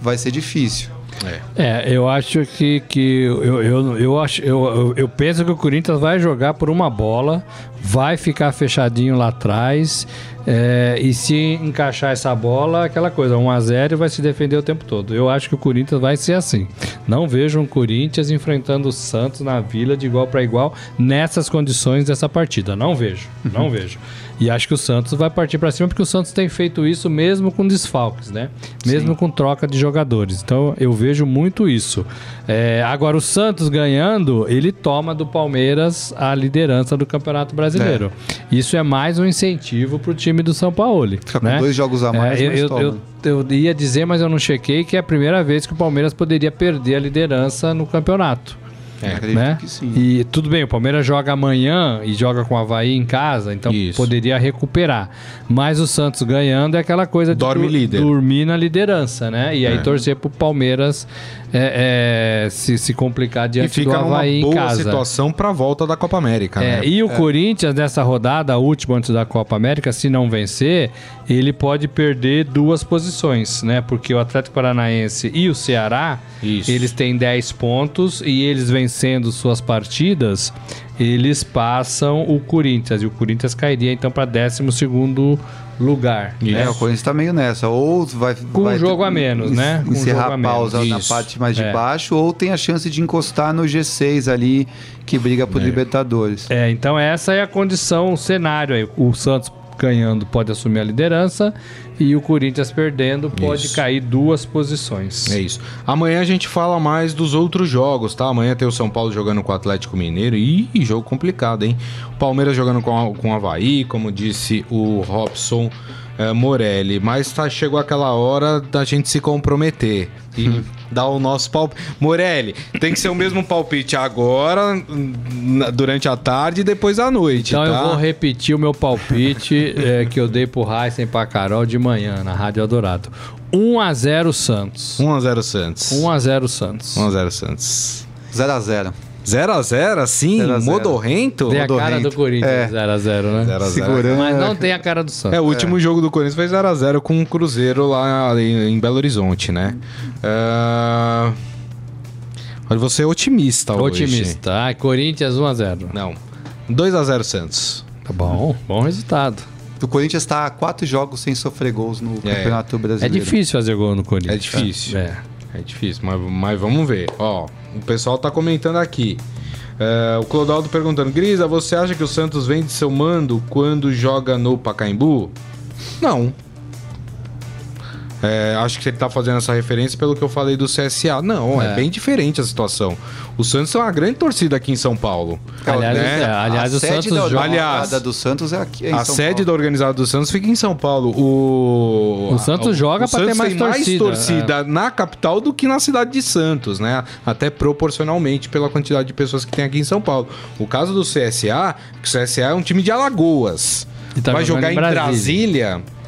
vai ser difícil. É. é, eu acho que, que eu, eu, eu, acho, eu, eu penso que o Corinthians vai jogar por uma bola, vai ficar fechadinho lá atrás é, e se encaixar essa bola, aquela coisa, 1 a 0 vai se defender o tempo todo. Eu acho que o Corinthians vai ser assim. Não vejo um Corinthians enfrentando o Santos na Vila de igual para igual nessas condições dessa partida. Não vejo, não vejo. E acho que o Santos vai partir para cima porque o Santos tem feito isso mesmo com desfalques, né? Mesmo Sim. com troca de jogadores. Então eu vejo muito isso. É, agora o Santos ganhando, ele toma do Palmeiras a liderança do Campeonato Brasileiro. É. Isso é mais um incentivo para o time do São Paulo. Fica com né? dois jogos a mais, é, eu, eu, eu, ia dizer, mas eu não chequei que é a primeira vez que o Palmeiras poderia perder a liderança no campeonato. É, né? que sim. E tudo bem, o Palmeiras joga amanhã e joga com o Havaí em casa, então Isso. poderia recuperar. Mas o Santos ganhando é aquela coisa de Dorme líder. dormir na liderança, né? E aí é. torcer pro Palmeiras é, é, se, se complicar diante do Havaí em casa. E fica boa situação para a volta da Copa América, é, né? E o é. Corinthians, nessa rodada, a última antes da Copa América, se não vencer, ele pode perder duas posições, né? Porque o Atlético Paranaense e o Ceará, Isso. eles têm 10 pontos e eles vencendo suas partidas, eles passam o Corinthians. E o Corinthians cairia então para 12 lugar. Né? É, o Corinthians está meio nessa. Ou vai. Com vai um jogo a menos, né? encerrar a pausa na parte mais de é. baixo, ou tem a chance de encostar no G6 ali, que briga por é. Libertadores. É, então essa é a condição, o cenário aí. O Santos ganhando pode assumir a liderança e o Corinthians perdendo pode isso. cair duas posições. É isso. Amanhã a gente fala mais dos outros jogos, tá? Amanhã tem o São Paulo jogando com o Atlético Mineiro e jogo complicado, hein? O Palmeiras jogando com, com o Havaí, como disse o Robson é, Morelli, mas tá, chegou aquela hora da gente se comprometer e hum. dar o nosso palpite. Morelli, tem que ser o mesmo palpite agora, durante a tarde e depois à noite. Então tá? eu vou repetir o meu palpite é, que eu dei pro Heisen e pra Carol de manhã na Rádio Adorado. 1x0 Santos. 1x0 Santos. 1x0 Santos. 1x0 Santos. 0x0. 0x0, assim, zero zero. modorrento. Tem a cara do Corinthians, 0x0, é. né? Zero. Mas não tem a cara do Santos. É, o último é. jogo do Corinthians foi 0x0 com o um Cruzeiro lá em, em, Belo Horizonte, né? Ah, uh... Mas você é otimista, otimista. hoje. Otimista. Ah, Corinthians 1x0. Não. 2x0 Santos. Tá bom, bom resultado. O Corinthians está a quatro jogos sem sofrer gols no é. Campeonato é Brasileiro. É difícil fazer gol no Corinthians. É difícil. É é difícil, mas, mas vamos ver. Ó, o pessoal tá comentando aqui. É, o Clodaldo perguntando: Grisa, você acha que o Santos vem de seu mando quando joga no Pacaembu? Não. É, acho que ele está fazendo essa referência pelo que eu falei do CSA. Não, é. é. bem diferente a situação. O Santos é uma grande torcida aqui em São Paulo. Aliás, né? é, aliás o Santos da, joga... aliás, do Santos é aqui é A São sede Paulo. da organizada do Santos fica em São Paulo. O, o Santos joga para ter mais tem torcida, mais torcida é. na capital do que na cidade de Santos, né? Até proporcionalmente pela quantidade de pessoas que tem aqui em São Paulo. O caso do CSA, que o CSA é um time de Alagoas. Tá Vai jogar em Brasília. Brasília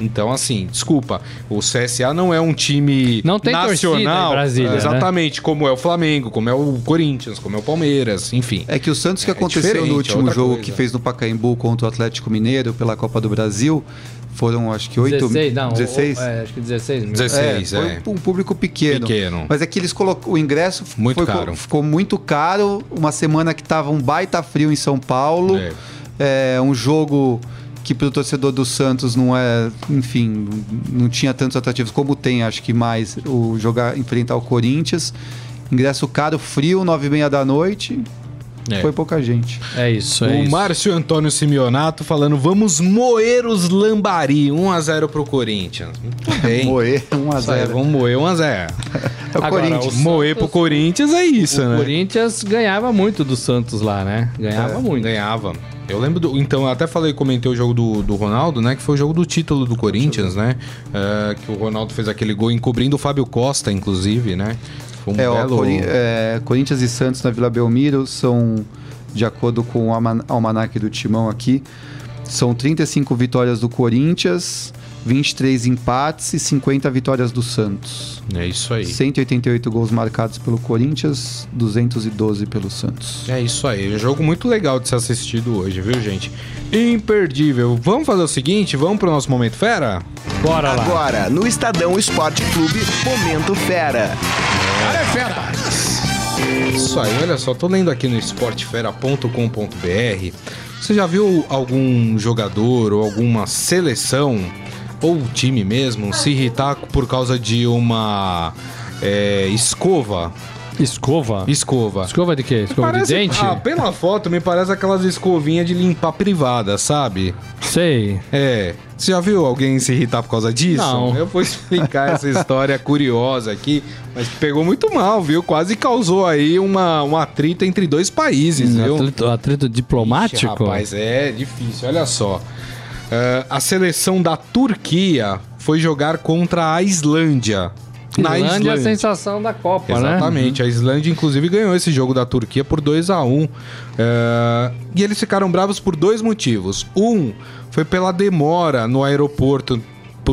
então, assim, desculpa, o CSA não é um time não tem nacional. Em Brasília, né? exatamente, né? como é o Flamengo, como é o Corinthians, como é o Palmeiras, enfim. É que o Santos que é aconteceu no último jogo coisa. que fez no Pacaembu contra o Atlético Mineiro pela Copa do Brasil, foram acho que 8 16, não, 16? é, acho que 16 mil. 16, é, é. Foi um público pequeno. Pequeno. Mas é que eles colocou o ingresso muito foi, caro. ficou muito caro, uma semana que tava um baita frio em São Paulo. É. é um jogo que para o torcedor do Santos não é, enfim, não tinha tantos atrativos como tem, acho que mais o jogar enfrentar o Corinthians. Ingresso caro, frio, nove e meia da noite. É. Foi pouca gente. É isso, é O isso. Márcio Antônio Simeonato falando, vamos moer os lambari. 1x0 pro Corinthians. Muito bem. moer 1x0. Vamos moer 1x0. é o Agora, Corinthians. O moer pro Corinthians é isso, o né? O Corinthians ganhava muito do Santos lá, né? Ganhava é. muito. Ganhava. Eu lembro do. Então, eu até falei, comentei o jogo do, do Ronaldo, né? Que foi o jogo do título do Corinthians, né? É, que o Ronaldo fez aquele gol encobrindo o Fábio Costa, inclusive, né? Foi um é, belo... Cori é, Corinthians e Santos na Vila Belmiro são, de acordo com o almanac do Timão aqui, são 35 vitórias do Corinthians, 23 empates e 50 vitórias do Santos. É isso aí. 188 gols marcados pelo Corinthians, 212 pelo Santos. É isso aí. É um jogo muito legal de ser assistido hoje, viu, gente? Imperdível. Vamos fazer o seguinte, vamos pro nosso Momento Fera? Bora lá. Agora, no Estadão Esporte Clube, Momento Fera. Cara é fera! Isso aí, olha só, tô lendo aqui no esportefera.com.br. Você já viu algum jogador ou alguma seleção ou time mesmo se irritar por causa de uma é, escova Escova? Escova. Escova de quê? Escova parece, de dente? Ah, pela foto me parece aquelas escovinhas de limpar privada, sabe? Sei. É. Você já viu alguém se irritar por causa disso? Não. Eu vou explicar essa história curiosa aqui, mas pegou muito mal, viu? Quase causou aí uma, um atrito entre dois países, um viu? Atrito, atrito diplomático? Ixi, rapaz, é difícil. Olha só. Uh, a seleção da Turquia foi jogar contra a Islândia. Na Islândia, Islândia. é a sensação da Copa, Exatamente. né? Exatamente. A Islândia, inclusive, ganhou esse jogo da Turquia por 2 a 1 um. uh, E eles ficaram bravos por dois motivos. Um foi pela demora no aeroporto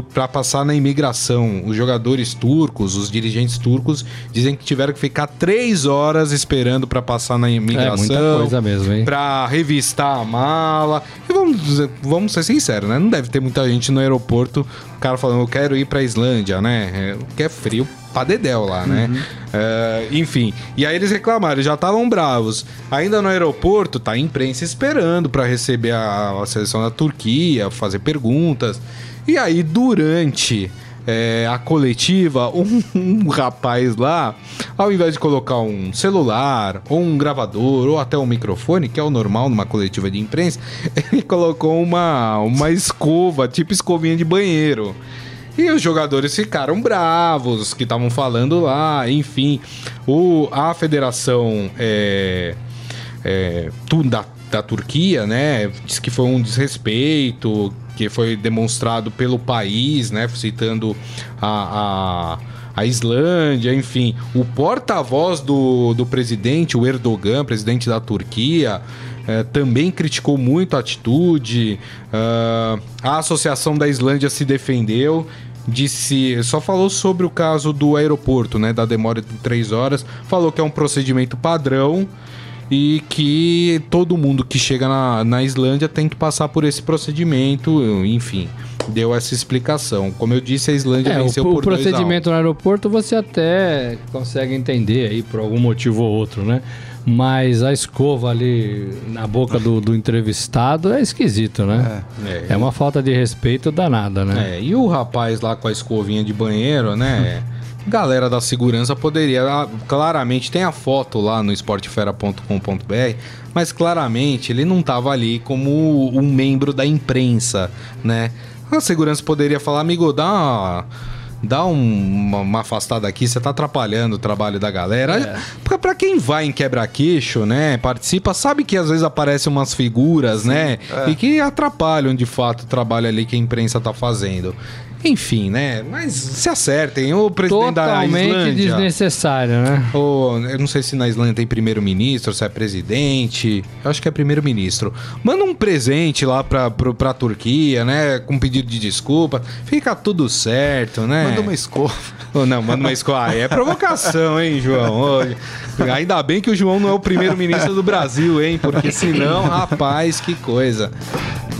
para passar na imigração. Os jogadores turcos, os dirigentes turcos, dizem que tiveram que ficar três horas esperando para passar na imigração. É muita coisa mesmo, hein? Pra revistar a mala. E vamos, vamos ser sinceros, né? Não deve ter muita gente no aeroporto, o cara falando, eu quero ir pra Islândia, né? É, que é frio pra dedéu lá, né? Uhum. Uh, enfim, e aí eles reclamaram, já estavam bravos. Ainda no aeroporto, tá a imprensa esperando para receber a, a seleção da Turquia, fazer perguntas. E aí, durante é, a coletiva, um, um, rapaz lá, ao invés de colocar um celular, ou um gravador, ou até um microfone, que é o normal numa coletiva de imprensa, ele colocou uma, uma escova, tipo escovinha de banheiro. E os jogadores ficaram bravos, que estavam falando lá, enfim. O, a federação é, é, da, da Turquia, né, disse que foi um desrespeito, que foi demonstrado pelo país, né? Citando a, a, a Islândia, enfim. O porta-voz do, do presidente, o Erdogan, presidente da Turquia, eh, também criticou muito a atitude. Uh, a Associação da Islândia se defendeu disse, só falou sobre o caso do aeroporto, né, da demora de três horas, falou que é um procedimento padrão e que todo mundo que chega na, na Islândia tem que passar por esse procedimento, enfim. Deu essa explicação. Como eu disse, a Islândia é, venceu o, por O procedimento no aeroporto você até consegue entender aí por algum motivo ou outro, né? Mas a escova ali na boca do, do entrevistado é esquisito, né? É, é, é, uma falta de respeito danada, né? É, e o rapaz lá com a escovinha de banheiro, né? galera da segurança poderia. Ah, claramente tem a foto lá no esportefera.com.br, mas claramente ele não estava ali como um membro da imprensa, né? A segurança poderia falar, amigo, dá uma dá um, uma, uma, afastada aqui, você tá atrapalhando o trabalho da galera. É. Pra, pra quem vai em quebra-queixo, né, participa, sabe que às vezes aparecem umas figuras, Sim, né, é. e que atrapalham de fato o trabalho ali que a imprensa tá fazendo. Enfim, né? Mas se acertem. O presidente Totalmente da Islândia... Totalmente desnecessário, né? Ou, eu não sei se na Islândia tem primeiro-ministro, se é presidente. Eu acho que é primeiro-ministro. Manda um presente lá pra, pra, pra Turquia, né? Com pedido de desculpa. Fica tudo certo, né? Manda uma escova. Ou não, manda uma escova. Ah, é provocação, hein, João? Hoje. Ainda bem que o João não é o primeiro-ministro do Brasil, hein? Porque senão, rapaz, que coisa.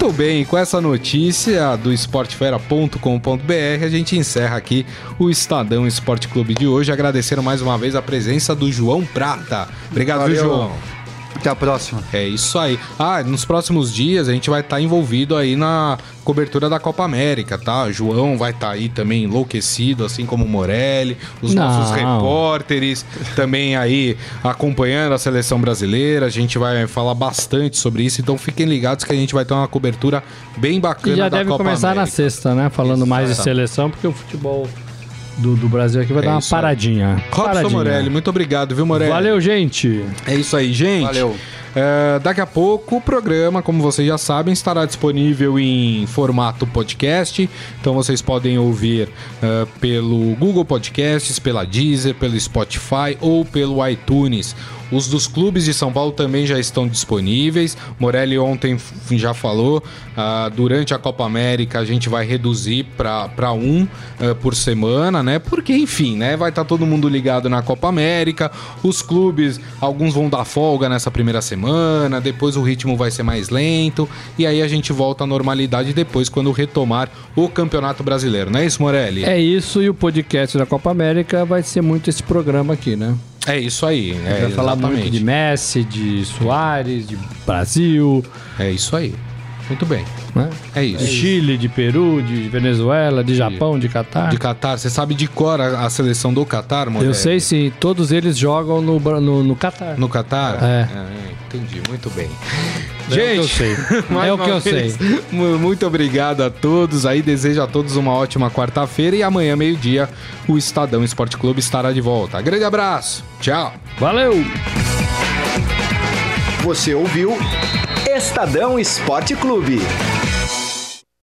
Muito bem, com essa notícia do esportefera.com.br, a gente encerra aqui o Estadão Esporte Clube de hoje. Agradecendo mais uma vez a presença do João Prata. Obrigado, Valeu. João. Até a próxima. É isso aí. Ah, nos próximos dias a gente vai estar tá envolvido aí na cobertura da Copa América, tá? O João vai estar tá aí também enlouquecido, assim como o Morelli, os Não. nossos repórteres também aí acompanhando a seleção brasileira. A gente vai falar bastante sobre isso, então fiquem ligados que a gente vai ter uma cobertura bem bacana e já da deve Copa começar América. na sexta, né? Falando mais de seleção, porque o futebol do, do Brasil aqui vai é dar uma paradinha. Robson paradinha. Morelli, muito obrigado, viu, Morelli? Valeu, gente. É isso aí, gente. Valeu. É, daqui a pouco o programa, como vocês já sabem, estará disponível em formato podcast. Então vocês podem ouvir uh, pelo Google Podcasts, pela Deezer, pelo Spotify ou pelo iTunes. Os dos clubes de São Paulo também já estão disponíveis. Morelli ontem já falou, uh, durante a Copa América a gente vai reduzir para um uh, por semana, né? Porque, enfim, né? Vai estar tá todo mundo ligado na Copa América. Os clubes, alguns vão dar folga nessa primeira semana, depois o ritmo vai ser mais lento. E aí a gente volta à normalidade depois quando retomar o Campeonato Brasileiro, não é isso, Morelli? É isso, e o podcast da Copa América vai ser muito esse programa aqui, né? É isso aí. É, vai falar muito de Messi, de Soares, de Brasil. É isso aí. Muito bem. Né? É isso. De Chile, de Peru, de Venezuela, de Japão, de Catar. De Catar. Você sabe de cor a, a seleção do Catar, mano? Eu sei sim. Todos eles jogam no, no, no Catar. No Catar? É. é. Entendi. Muito bem. É Gente, o que eu sei. é o que eu sei. Muito obrigado a todos aí. Desejo a todos uma ótima quarta-feira e amanhã, meio-dia, o Estadão Esporte Clube estará de volta. Grande abraço. Tchau. Valeu. Você ouviu Estadão Esporte Clube.